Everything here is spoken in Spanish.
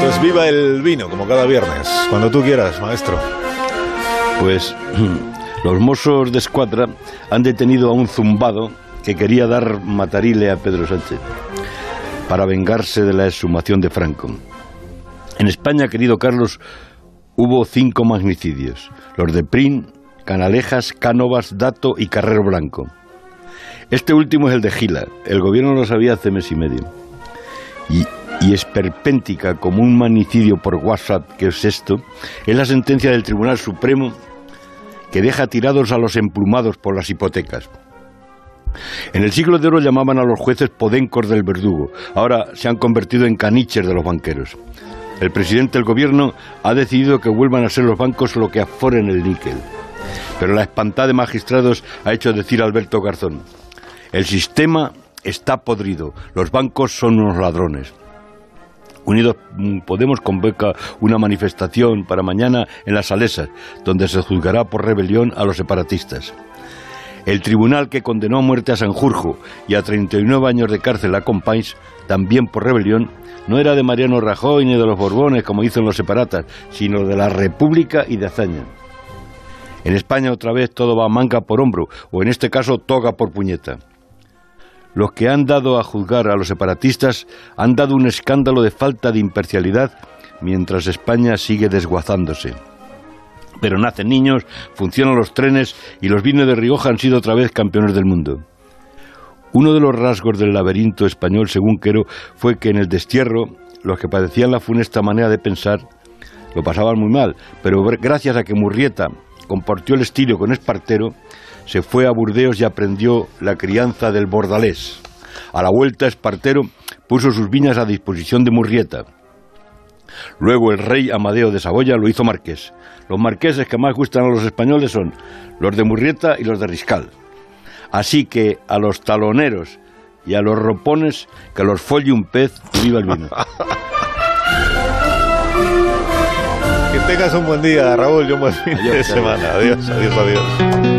Pues viva el vino, como cada viernes. Cuando tú quieras, maestro. Pues los mozos de escuadra han detenido a un zumbado que quería dar matarile a Pedro Sánchez para vengarse de la exhumación de Franco. En España, querido Carlos, hubo cinco magnicidios. Los de Prin, Canalejas, Cánovas, Dato y Carrero Blanco. Este último es el de Gila. El gobierno lo sabía hace mes y medio. Y, y esperpéntica como un manicidio por WhatsApp, que es esto, es la sentencia del Tribunal Supremo que deja tirados a los emplumados por las hipotecas. En el siglo de oro llamaban a los jueces podencos del verdugo. Ahora se han convertido en caniches de los banqueros. El presidente del gobierno ha decidido que vuelvan a ser los bancos lo que aforen el níquel. Pero la espantada de magistrados ha hecho decir a Alberto Garzón, el sistema está podrido, los bancos son unos ladrones. Unidos Podemos convoca una manifestación para mañana en las Salesas, donde se juzgará por rebelión a los separatistas. El tribunal que condenó a muerte a Sanjurjo y a 39 años de cárcel a Companys, también por rebelión, no era de Mariano Rajoy ni de los Borbones, como dicen los separatas, sino de la República y de Azaña. En España otra vez todo va manca por hombro, o en este caso toga por puñeta. Los que han dado a juzgar a los separatistas han dado un escándalo de falta de imparcialidad mientras España sigue desguazándose. Pero nacen niños, funcionan los trenes y los vinos de Rioja han sido otra vez campeones del mundo. Uno de los rasgos del laberinto español, según Quero, fue que en el destierro los que padecían la funesta manera de pensar lo pasaban muy mal, pero gracias a que Murrieta compartió el estilo con Espartero, se fue a Burdeos y aprendió la crianza del bordalés. A la vuelta, Espartero puso sus viñas a disposición de Murrieta. Luego el rey Amadeo de Saboya lo hizo marqués. Los marqueses que más gustan a los españoles son los de Murrieta y los de Riscal. Así que a los taloneros y a los ropones que los folle un pez y viva el vino. que tengas un buen día, Raúl, yo buen fin de semana. Adiós, adiós, adiós.